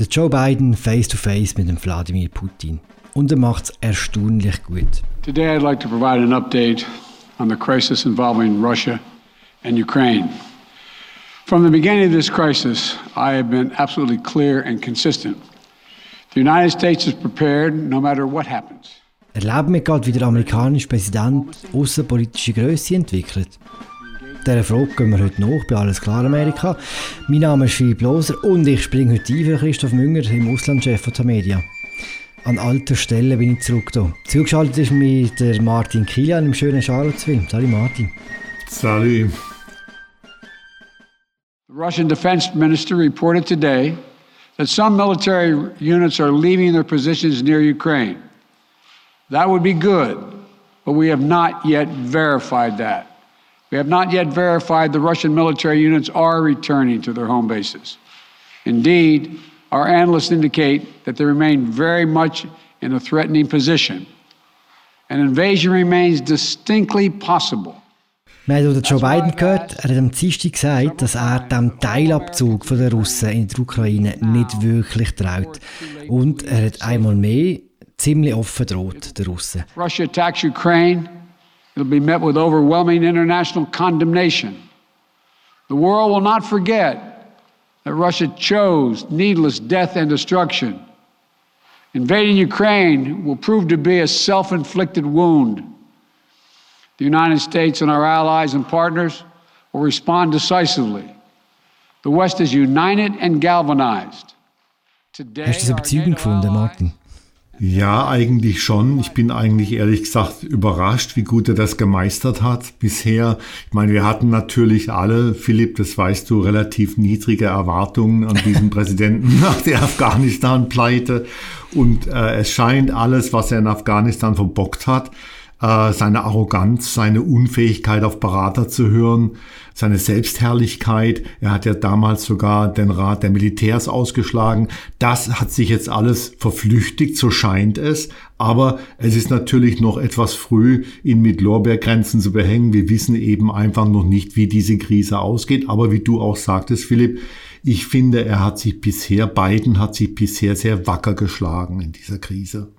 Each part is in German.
Der Joe Biden face to face mit dem Wladimir Putin. Und er macht es erstaunlich gut. Today I'd like to provide an update on the crisis involving Russia and Ukraine. From the beginning of this crisis, I have been absolutely clear and consistent. The United States is prepared no matter what happens. Erleben wir gerade, wie der amerikanische Präsident außenpolitische Größe entwickelt? Dieser Frage gehen wir heute nach bei Alles klar Amerika. Mein Name ist Philipp Loser und ich springe heute ein für Christoph Münger, im Auslandchef von Media. An alter Stelle bin ich zurück hier. Zugeschaltet ist mir der Martin Kilian im schönen Charlottesville. Salut Martin. Salut. The Russian defense minister reported today that some military units are leaving their positions near Ukraine. That would be good, but we have not yet verified that. We have not yet verified the Russian military units are returning to their home bases. Indeed, our analysts indicate that they remain very much in a threatening position. An invasion remains distinctly possible. Wir haben Joe Biden gehört, er hat am Dienstag gesagt, dass er dem Teilabzug der Russen in der Ukraine nicht wirklich traut. Und er hat einmal mehr ziemlich offen droht, der Russen. Russia attacks Ukraine, it'll be met with overwhelming international condemnation. The world will not forget that Russia chose needless death and destruction. Invading Ukraine will prove to be a self inflicted wound. The United States and our allies and partners will respond decisively. The West is united and galvanized. Today, Hast du das überzeugend gefunden, Martin? Ja, eigentlich schon. Ich bin eigentlich ehrlich gesagt überrascht, wie gut er das gemeistert hat bisher. Ich meine, wir hatten natürlich alle, Philipp, das weißt du, relativ niedrige Erwartungen an diesen Präsidenten nach der Afghanistan-Pleite. Und äh, es scheint alles, was er in Afghanistan verbockt hat, äh, seine Arroganz, seine Unfähigkeit auf Berater zu hören, seine Selbstherrlichkeit. Er hat ja damals sogar den Rat der Militärs ausgeschlagen. Das hat sich jetzt alles verflüchtigt, so scheint es. Aber es ist natürlich noch etwas früh, ihn mit Lorbeergrenzen zu behängen. Wir wissen eben einfach noch nicht, wie diese Krise ausgeht. Aber wie du auch sagtest, Philipp, ich finde, er hat sich bisher, Biden hat sich bisher sehr wacker geschlagen in dieser Krise.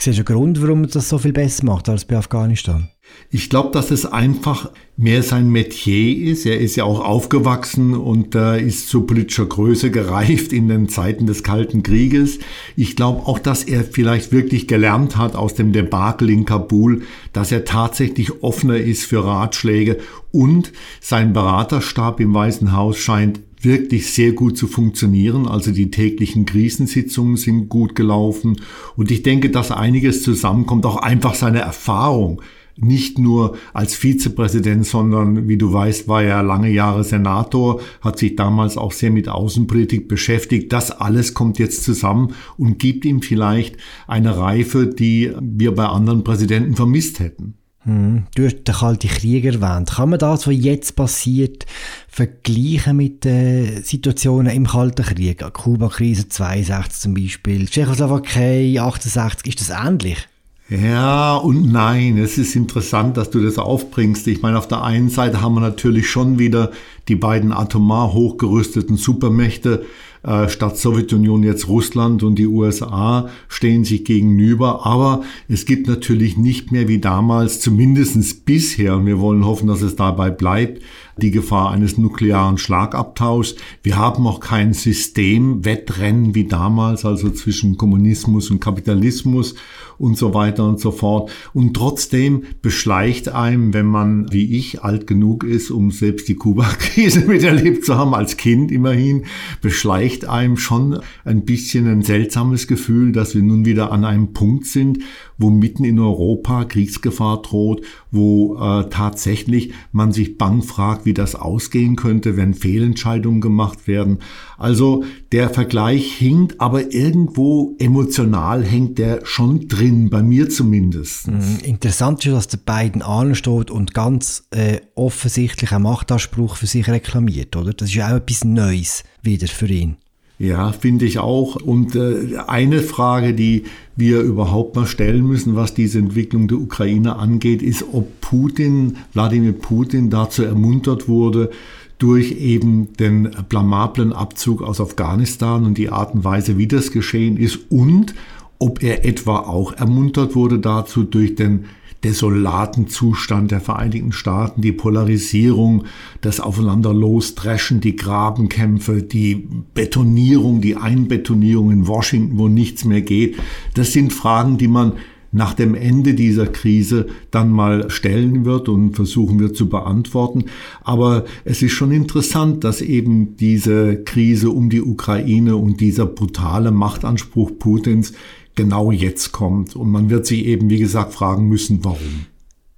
Siehst du einen Grund, warum er das so viel besser macht als bei Afghanistan? Ich glaube, dass es einfach mehr sein Metier ist. Er ist ja auch aufgewachsen und äh, ist zu politischer Größe gereift in den Zeiten des Kalten Krieges. Ich glaube auch, dass er vielleicht wirklich gelernt hat aus dem Debakel in Kabul, dass er tatsächlich offener ist für Ratschläge und sein Beraterstab im Weißen Haus scheint wirklich sehr gut zu funktionieren. Also die täglichen Krisensitzungen sind gut gelaufen. Und ich denke, dass einiges zusammenkommt, auch einfach seine Erfahrung. Nicht nur als Vizepräsident, sondern wie du weißt, war er lange Jahre Senator, hat sich damals auch sehr mit Außenpolitik beschäftigt. Das alles kommt jetzt zusammen und gibt ihm vielleicht eine Reife, die wir bei anderen Präsidenten vermisst hätten. Hm, du hast den Kalten Krieg erwähnt. Kann man das, was jetzt passiert, vergleichen mit den Situationen im Kalten Krieg? Kuba-Krise 62 zum Beispiel, Tschechoslowakei 68, ist das ähnlich? Ja und nein. Es ist interessant, dass du das aufbringst. Ich meine, auf der einen Seite haben wir natürlich schon wieder die beiden atomar hochgerüsteten Supermächte, äh, statt Sowjetunion jetzt Russland und die USA stehen sich gegenüber. Aber es gibt natürlich nicht mehr wie damals, zumindestens bisher, und wir wollen hoffen, dass es dabei bleibt, die Gefahr eines nuklearen Schlagabtauschs. Wir haben auch kein Systemwettrennen wie damals, also zwischen Kommunismus und Kapitalismus und so weiter und so fort. Und trotzdem beschleicht einem, wenn man wie ich alt genug ist, um selbst die Kuba-Krise miterlebt zu haben, als Kind immerhin, beschleicht einem schon ein bisschen ein seltsames Gefühl, dass wir nun wieder an einem Punkt sind, wo mitten in Europa Kriegsgefahr droht, wo äh, tatsächlich man sich bang fragt, wie das ausgehen könnte, wenn Fehlentscheidungen gemacht werden. Also der Vergleich hinkt, aber irgendwo emotional hängt der schon drin, bei mir zumindest. Mhm. Interessant ist, dass der beiden ansteht und ganz äh, offensichtlich einen Machtanspruch für sich reklamiert, oder? Das ist ja auch etwas Neues wieder für ihn. Ja, finde ich auch. Und äh, eine Frage, die wir überhaupt mal stellen müssen, was diese Entwicklung der Ukraine angeht, ist, ob Putin, Wladimir Putin dazu ermuntert wurde, durch eben den blamablen Abzug aus Afghanistan und die Art und Weise, wie das geschehen ist und ob er etwa auch ermuntert wurde dazu durch den desolaten Zustand der Vereinigten Staaten, die Polarisierung, das Aufeinanderlosdreschen, die Grabenkämpfe, die Betonierung, die Einbetonierung in Washington, wo nichts mehr geht. Das sind Fragen, die man nach dem Ende dieser Krise dann mal stellen wird und versuchen wird zu beantworten. Aber es ist schon interessant, dass eben diese Krise um die Ukraine und dieser brutale Machtanspruch Putins genau jetzt kommt. Und man wird sich eben, wie gesagt, fragen müssen, warum.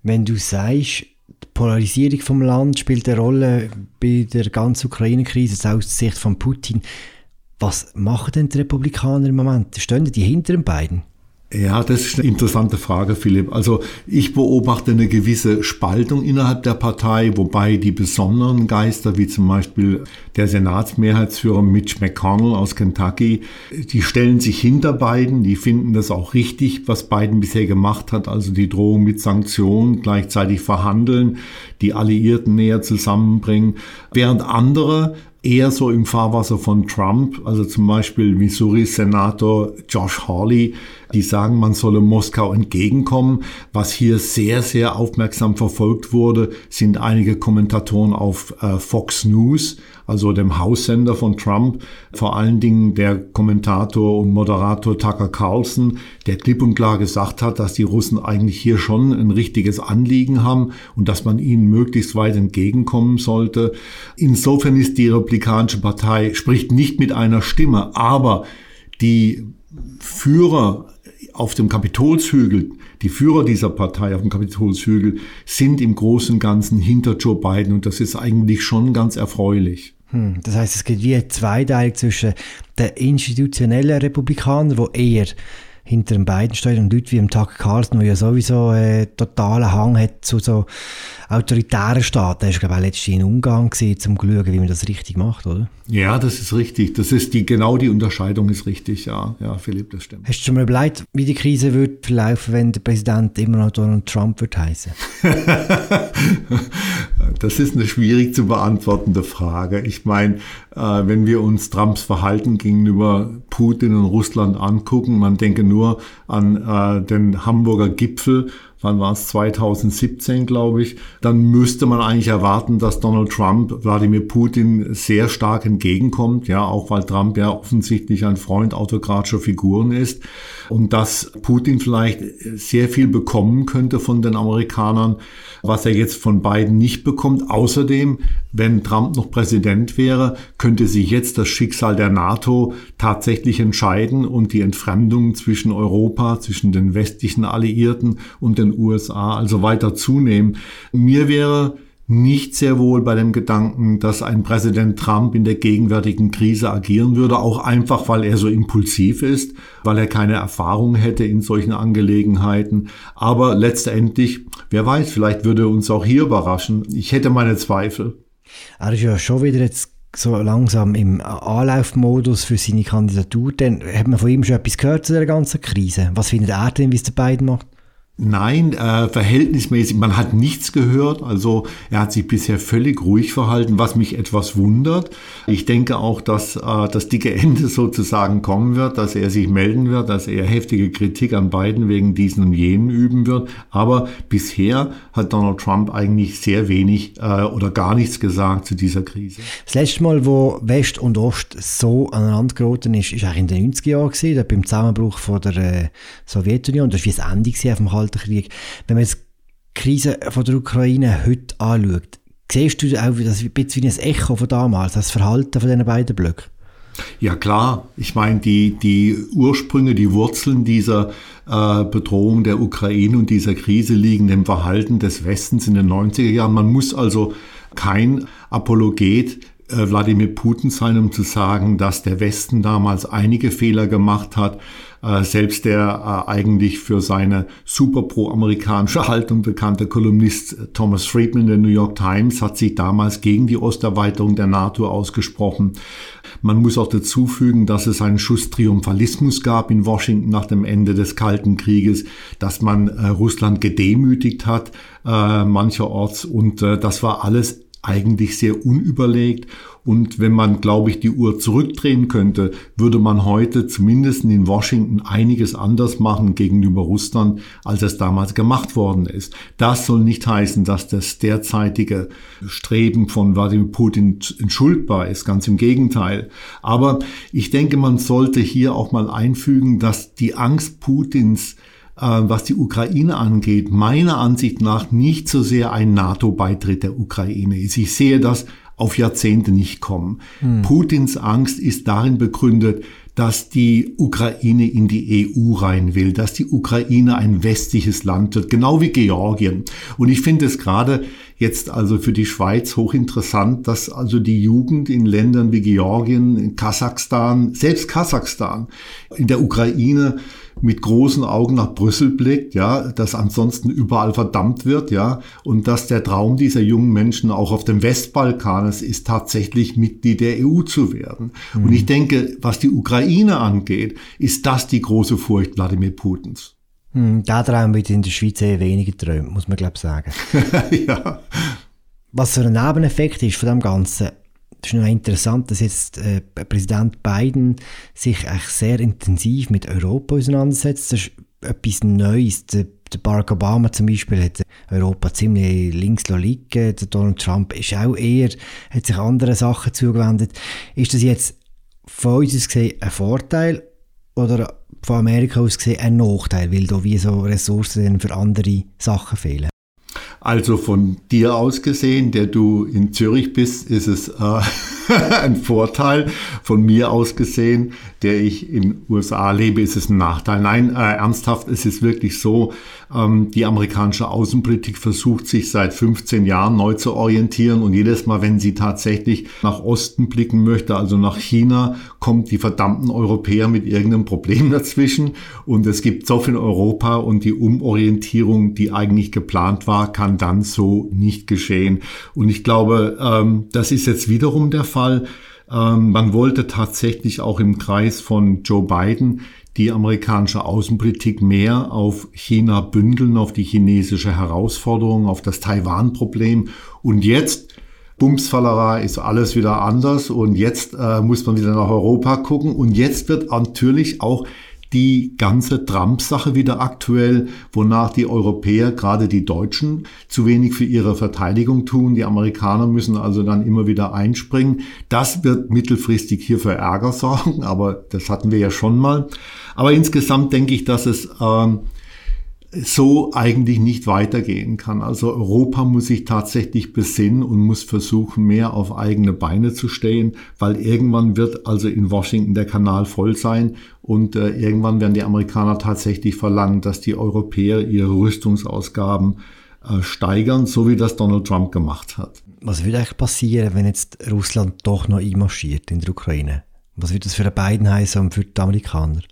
Wenn du sagst, die Polarisierung vom Land spielt eine Rolle bei der ganzen Ukraine-Krise aus Sicht von Putin. Was machen denn die Republikaner im Moment? Stehen die hinter den beiden? Ja, das ist eine interessante Frage, Philipp. Also ich beobachte eine gewisse Spaltung innerhalb der Partei, wobei die besonderen Geister, wie zum Beispiel der Senatsmehrheitsführer Mitch McConnell aus Kentucky, die stellen sich hinter Biden, die finden das auch richtig, was Biden bisher gemacht hat, also die Drohung mit Sanktionen, gleichzeitig verhandeln, die Alliierten näher zusammenbringen, während andere eher so im Fahrwasser von Trump, also zum Beispiel Missouri-Senator Josh Hawley, die sagen, man solle Moskau entgegenkommen. Was hier sehr, sehr aufmerksam verfolgt wurde, sind einige Kommentatoren auf äh, Fox News, also dem Haussender von Trump, vor allen Dingen der Kommentator und Moderator Tucker Carlson, der klipp und klar gesagt hat, dass die Russen eigentlich hier schon ein richtiges Anliegen haben und dass man ihnen möglichst weit entgegenkommen sollte. Insofern ist die Republikanische Partei, spricht nicht mit einer Stimme, aber die Führer auf dem Kapitolshügel, die Führer dieser Partei auf dem Kapitolshügel, sind im Großen und Ganzen hinter Joe Biden und das ist eigentlich schon ganz erfreulich. Hm, das heißt, es gibt wie eine Zweiteilung zwischen den institutionellen Republikanern, wo eher hinter den beiden steht und Leute wie im Tucker Carlson, der ja sowieso einen totalen Hang hat zu so autoritären Staaten. Er war, glaube ich, letztens in Ungarn um zu schauen, wie man das richtig macht, oder? Ja, das ist richtig. Das ist die, genau die Unterscheidung ist richtig, ja. Ja, Philipp, das stimmt. Hast du schon mal überlegt, wie die Krise wird verlaufen, wenn der Präsident immer noch Donald Trump wird heißen? das ist eine schwierig zu beantwortende Frage. Ich meine, äh, wenn wir uns Trumps Verhalten gegenüber Putin und Russland angucken, man denke nur an äh, den Hamburger Gipfel wann war es, 2017, glaube ich, dann müsste man eigentlich erwarten, dass Donald Trump Wladimir Putin sehr stark entgegenkommt, ja, auch weil Trump ja offensichtlich ein Freund autokratischer Figuren ist. Und dass Putin vielleicht sehr viel bekommen könnte von den Amerikanern, was er jetzt von beiden nicht bekommt. Außerdem, wenn Trump noch Präsident wäre, könnte sich jetzt das Schicksal der NATO tatsächlich entscheiden und die Entfremdung zwischen Europa, zwischen den westlichen Alliierten und den USA also weiter zunehmen. Mir wäre nicht sehr wohl bei dem Gedanken, dass ein Präsident Trump in der gegenwärtigen Krise agieren würde, auch einfach, weil er so impulsiv ist, weil er keine Erfahrung hätte in solchen Angelegenheiten. Aber letztendlich, wer weiß, vielleicht würde uns auch hier überraschen. Ich hätte meine Zweifel. Er ist ja schon wieder jetzt so langsam im Anlaufmodus für seine Kandidatur. Dann hat man von ihm schon etwas gehört zu der ganzen Krise. Was findet er denn, wie es der beiden macht? Nein, äh, verhältnismäßig, man hat nichts gehört. Also er hat sich bisher völlig ruhig verhalten, was mich etwas wundert. Ich denke auch, dass äh, das dicke Ende sozusagen kommen wird, dass er sich melden wird, dass er heftige Kritik an beiden wegen diesen und jenen üben wird. Aber bisher hat Donald Trump eigentlich sehr wenig äh, oder gar nichts gesagt zu dieser Krise. Das letzte Mal, wo West und Ost so aneinander geraten ist, ist eigentlich in den 90er Jahren beim Zusammenbruch von der äh, Sowjetunion. Das war das Ende auf dem Kalten Krieg. Wenn man jetzt die Krise von der Ukraine heute anschaut, siehst du auch das ein bisschen wie ein Echo von damals, das Verhalten von diesen beiden Blöcken? Ja klar, ich meine, die, die Ursprünge, die Wurzeln dieser äh, Bedrohung der Ukraine und dieser Krise liegen im Verhalten des Westens in den 90er Jahren. Man muss also kein Apologet Wladimir Putin sein, um zu sagen, dass der Westen damals einige Fehler gemacht hat. Äh, selbst der äh, eigentlich für seine super pro-amerikanische Haltung bekannte Kolumnist Thomas Friedman der New York Times hat sich damals gegen die Osterweiterung der NATO ausgesprochen. Man muss auch dazu fügen, dass es einen Schuss Triumphalismus gab in Washington nach dem Ende des Kalten Krieges, dass man Russland gedemütigt hat, mancherorts. Und das war alles eigentlich sehr unüberlegt. Und wenn man, glaube ich, die Uhr zurückdrehen könnte, würde man heute zumindest in Washington einiges anders machen gegenüber Russland, als es damals gemacht worden ist. Das soll nicht heißen, dass das derzeitige Streben von Wladimir Putin entschuldbar ist. Ganz im Gegenteil. Aber ich denke, man sollte hier auch mal einfügen, dass die Angst Putins was die Ukraine angeht, meiner Ansicht nach nicht so sehr ein NATO-Beitritt der Ukraine ist. Ich sehe das auf Jahrzehnte nicht kommen. Hm. Putins Angst ist darin begründet, dass die Ukraine in die EU rein will, dass die Ukraine ein westliches Land wird, genau wie Georgien. Und ich finde es gerade jetzt also für die Schweiz hochinteressant, dass also die Jugend in Ländern wie Georgien, Kasachstan, selbst Kasachstan, in der Ukraine mit großen Augen nach Brüssel blickt, ja, dass ansonsten überall verdammt wird, ja, und dass der Traum dieser jungen Menschen auch auf dem Westbalkan ist, ist tatsächlich Mitglied der EU zu werden. Mhm. Und ich denke, was die Ukraine angeht, ist das die große Furcht Wladimir Putins. Hm, da Traum wird in der Schweiz eher weniger träumt, muss man glaube ich sagen. ja. Was so ein Nebeneffekt ist von dem Ganzen, es ist noch interessant, dass jetzt äh, Präsident Biden sich eigentlich sehr intensiv mit Europa auseinandersetzt. Das ist etwas Neues. Der, der Barack Obama zum Beispiel hat Europa ziemlich links liegen. Der Donald Trump ist auch eher, hat sich anderen Sachen zugewendet. Ist das jetzt von uns aus gesehen ein Vorteil oder von Amerika aus gesehen ein Nachteil, weil da wie so Ressourcen für andere Sachen fehlen? Also von dir aus gesehen, der du in Zürich bist, ist es äh, ein Vorteil. Von mir aus gesehen, der ich in USA lebe, ist es ein Nachteil. Nein, äh, ernsthaft, es ist wirklich so, ähm, die amerikanische Außenpolitik versucht sich seit 15 Jahren neu zu orientieren und jedes Mal, wenn sie tatsächlich nach Osten blicken möchte, also nach China, kommt die verdammten Europäer mit irgendeinem Problem dazwischen und es gibt so viel Europa und die Umorientierung, die eigentlich geplant war, kann dann so nicht geschehen. Und ich glaube, ähm, das ist jetzt wiederum der Fall. Ähm, man wollte tatsächlich auch im Kreis von Joe Biden die amerikanische Außenpolitik mehr auf China bündeln, auf die chinesische Herausforderung, auf das Taiwan-Problem. Und jetzt, Bumsfallerei, ist alles wieder anders. Und jetzt äh, muss man wieder nach Europa gucken. Und jetzt wird natürlich auch die ganze Trump-Sache wieder aktuell, wonach die Europäer, gerade die Deutschen, zu wenig für ihre Verteidigung tun. Die Amerikaner müssen also dann immer wieder einspringen. Das wird mittelfristig hier für Ärger sorgen, aber das hatten wir ja schon mal. Aber insgesamt denke ich, dass es ähm, so eigentlich nicht weitergehen kann. Also Europa muss sich tatsächlich besinnen und muss versuchen, mehr auf eigene Beine zu stehen, weil irgendwann wird also in Washington der Kanal voll sein und äh, irgendwann werden die Amerikaner tatsächlich verlangen, dass die Europäer ihre Rüstungsausgaben äh, steigern, so wie das Donald Trump gemacht hat. Was würde eigentlich passieren, wenn jetzt Russland doch noch einmarschiert in der Ukraine? Was würde das für die beiden heißen und für die Amerikaner?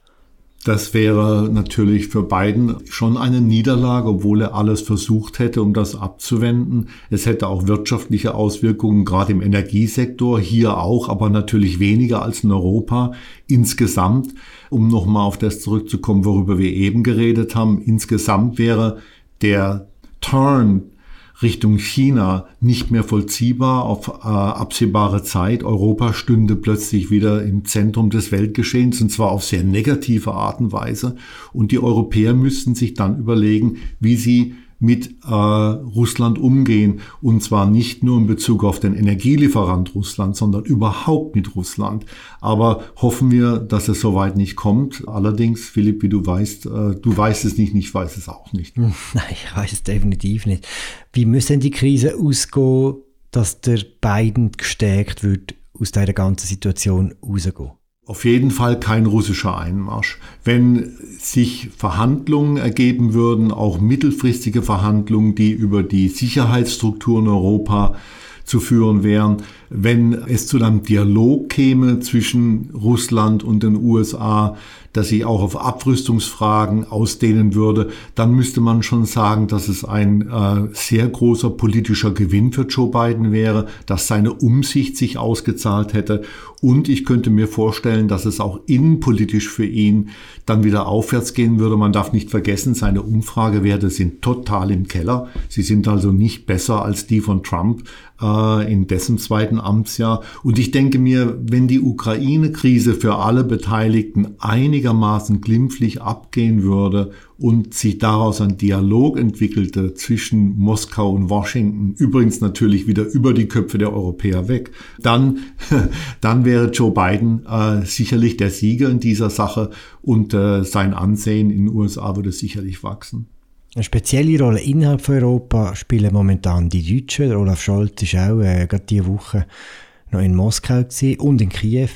Das wäre natürlich für Biden schon eine Niederlage, obwohl er alles versucht hätte, um das abzuwenden. Es hätte auch wirtschaftliche Auswirkungen, gerade im Energiesektor, hier auch, aber natürlich weniger als in Europa insgesamt. Um nochmal auf das zurückzukommen, worüber wir eben geredet haben, insgesamt wäre der Turn Richtung China nicht mehr vollziehbar auf äh, absehbare Zeit. Europa stünde plötzlich wieder im Zentrum des Weltgeschehens und zwar auf sehr negative Art und Weise. Und die Europäer müssten sich dann überlegen, wie sie mit äh, Russland umgehen. Und zwar nicht nur in Bezug auf den Energielieferant Russland, sondern überhaupt mit Russland. Aber hoffen wir, dass es soweit nicht kommt. Allerdings, Philipp, wie du weißt, äh, du weißt es nicht, ich weiß es auch nicht. Nein, ich weiß es definitiv nicht. Wie müssen die Krise ausgehen, dass der Biden gestärkt wird, aus dieser ganzen Situation rauszugehen? Auf jeden Fall kein russischer Einmarsch. Wenn sich Verhandlungen ergeben würden, auch mittelfristige Verhandlungen, die über die Sicherheitsstrukturen Europa zu führen wären, wenn es zu einem Dialog käme zwischen Russland und den USA, dass sich auch auf Abrüstungsfragen ausdehnen würde, dann müsste man schon sagen, dass es ein äh, sehr großer politischer Gewinn für Joe Biden wäre, dass seine Umsicht sich ausgezahlt hätte. Und ich könnte mir vorstellen, dass es auch innenpolitisch für ihn dann wieder aufwärts gehen würde. Man darf nicht vergessen, seine Umfragewerte sind total im Keller. Sie sind also nicht besser als die von Trump. Äh, in dessen zweiten Amtsjahr. Und ich denke mir, wenn die Ukraine-Krise für alle Beteiligten einigermaßen glimpflich abgehen würde und sich daraus ein Dialog entwickelte zwischen Moskau und Washington, übrigens natürlich wieder über die Köpfe der Europäer weg, dann, dann wäre Joe Biden äh, sicherlich der Sieger in dieser Sache und äh, sein Ansehen in den USA würde sicherlich wachsen. Eine spezielle Rolle innerhalb von Europa spielen momentan die Deutschen. Der Olaf Scholz ist auch äh, gerade diese Woche noch in Moskau und in Kiew.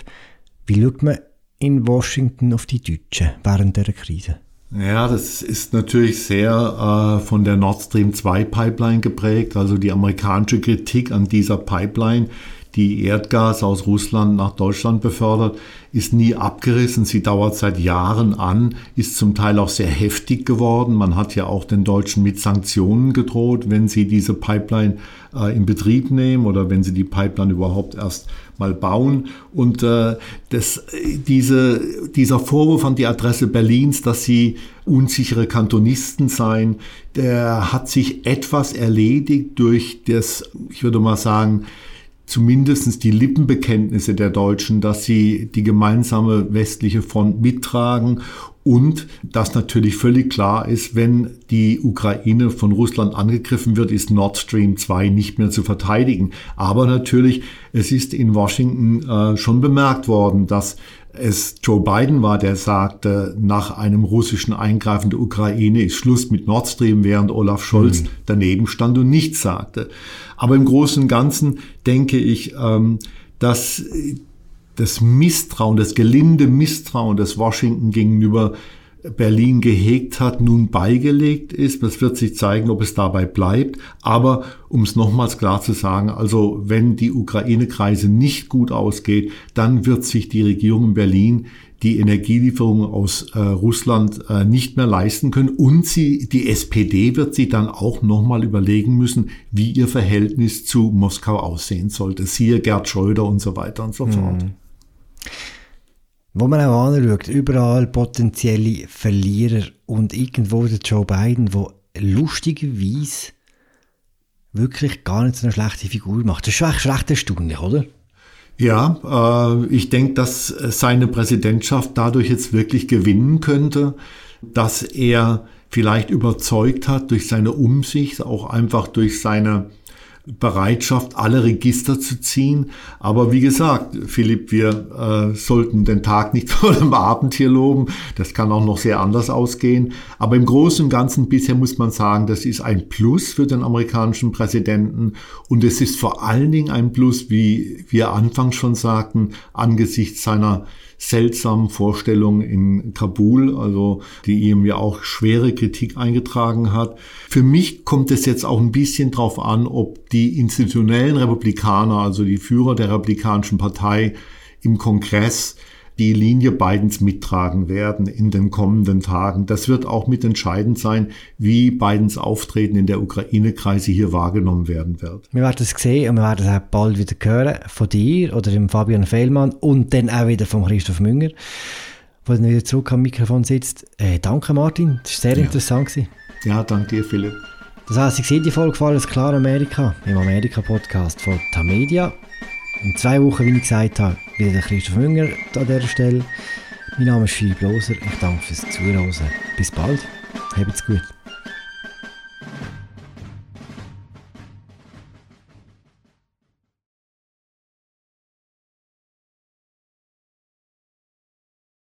Wie schaut man in Washington auf die Deutschen während der Krise? Ja, das ist natürlich sehr äh, von der Nord Stream 2 Pipeline geprägt. Also die amerikanische Kritik an dieser Pipeline, die Erdgas aus Russland nach Deutschland befördert, ist nie abgerissen. Sie dauert seit Jahren an, ist zum Teil auch sehr heftig geworden. Man hat ja auch den Deutschen mit Sanktionen gedroht, wenn sie diese Pipeline äh, in Betrieb nehmen oder wenn sie die Pipeline überhaupt erst mal bauen. Und äh, das, diese, dieser Vorwurf an die Adresse Berlins, dass sie unsichere Kantonisten seien, der hat sich etwas erledigt durch das, ich würde mal sagen, zumindest die Lippenbekenntnisse der Deutschen, dass sie die gemeinsame westliche Front mittragen und dass natürlich völlig klar ist, wenn die Ukraine von Russland angegriffen wird, ist Nord Stream 2 nicht mehr zu verteidigen. Aber natürlich, es ist in Washington äh, schon bemerkt worden, dass es Joe Biden war, der sagte, nach einem russischen Eingreifen der Ukraine ist Schluss mit Nord Stream, während Olaf Scholz mhm. daneben stand und nichts sagte. Aber im Großen und Ganzen denke ich, ähm, dass das Misstrauen, das gelinde Misstrauen, das Washington gegenüber Berlin gehegt hat, nun beigelegt ist. Das wird sich zeigen, ob es dabei bleibt. Aber um es nochmals klar zu sagen, also wenn die Ukraine-Kreise nicht gut ausgeht, dann wird sich die Regierung in Berlin die Energielieferungen aus äh, Russland äh, nicht mehr leisten können. Und sie, die SPD wird sich dann auch nochmal überlegen müssen, wie ihr Verhältnis zu Moskau aussehen sollte. Siehe Gerd Schröder und so weiter und so fort. Mhm. Wo man auch anschaut, überall potenzielle Verlierer und irgendwo der Joe Biden, der lustigerweise wirklich gar nicht so eine schlechte Figur macht. Das ist echt recht erstaunlich, oder? Ja, äh, ich denke, dass seine Präsidentschaft dadurch jetzt wirklich gewinnen könnte, dass er vielleicht überzeugt hat durch seine Umsicht, auch einfach durch seine Bereitschaft, alle Register zu ziehen. Aber wie gesagt, Philipp, wir äh, sollten den Tag nicht vor dem Abend hier loben. Das kann auch noch sehr anders ausgehen. Aber im Großen und Ganzen bisher muss man sagen, das ist ein Plus für den amerikanischen Präsidenten. Und es ist vor allen Dingen ein Plus, wie wir anfangs schon sagten, angesichts seiner seltsamen Vorstellungen in Kabul, also die ihm ja auch schwere Kritik eingetragen hat. Für mich kommt es jetzt auch ein bisschen drauf an, ob die institutionellen Republikaner, also die Führer der Republikanischen Partei im Kongress, die Linie Bidens mittragen werden in den kommenden Tagen. Das wird auch mitentscheidend sein, wie Bidens Auftreten in der Ukraine-Kreise hier wahrgenommen werden wird. Wir werden es sehen und wir werden es auch bald wieder hören von dir oder dem Fabian Fehlmann und dann auch wieder von Christoph Münger, der dann wieder zurück am Mikrofon sitzt. Äh, danke Martin, das war sehr ja. interessant. Gewesen. Ja, danke dir Philipp. Das heisst, ich sehe die Folge gefallen, das Klar Amerika, im Amerika-Podcast von Tamedia. In zwei Wochen, wie ich gesagt habe, wieder Christoph Münger an dieser Stelle. Mein Name ist Philipp Loser. Ich danke fürs Zuhören. Bis bald. Habt's gut.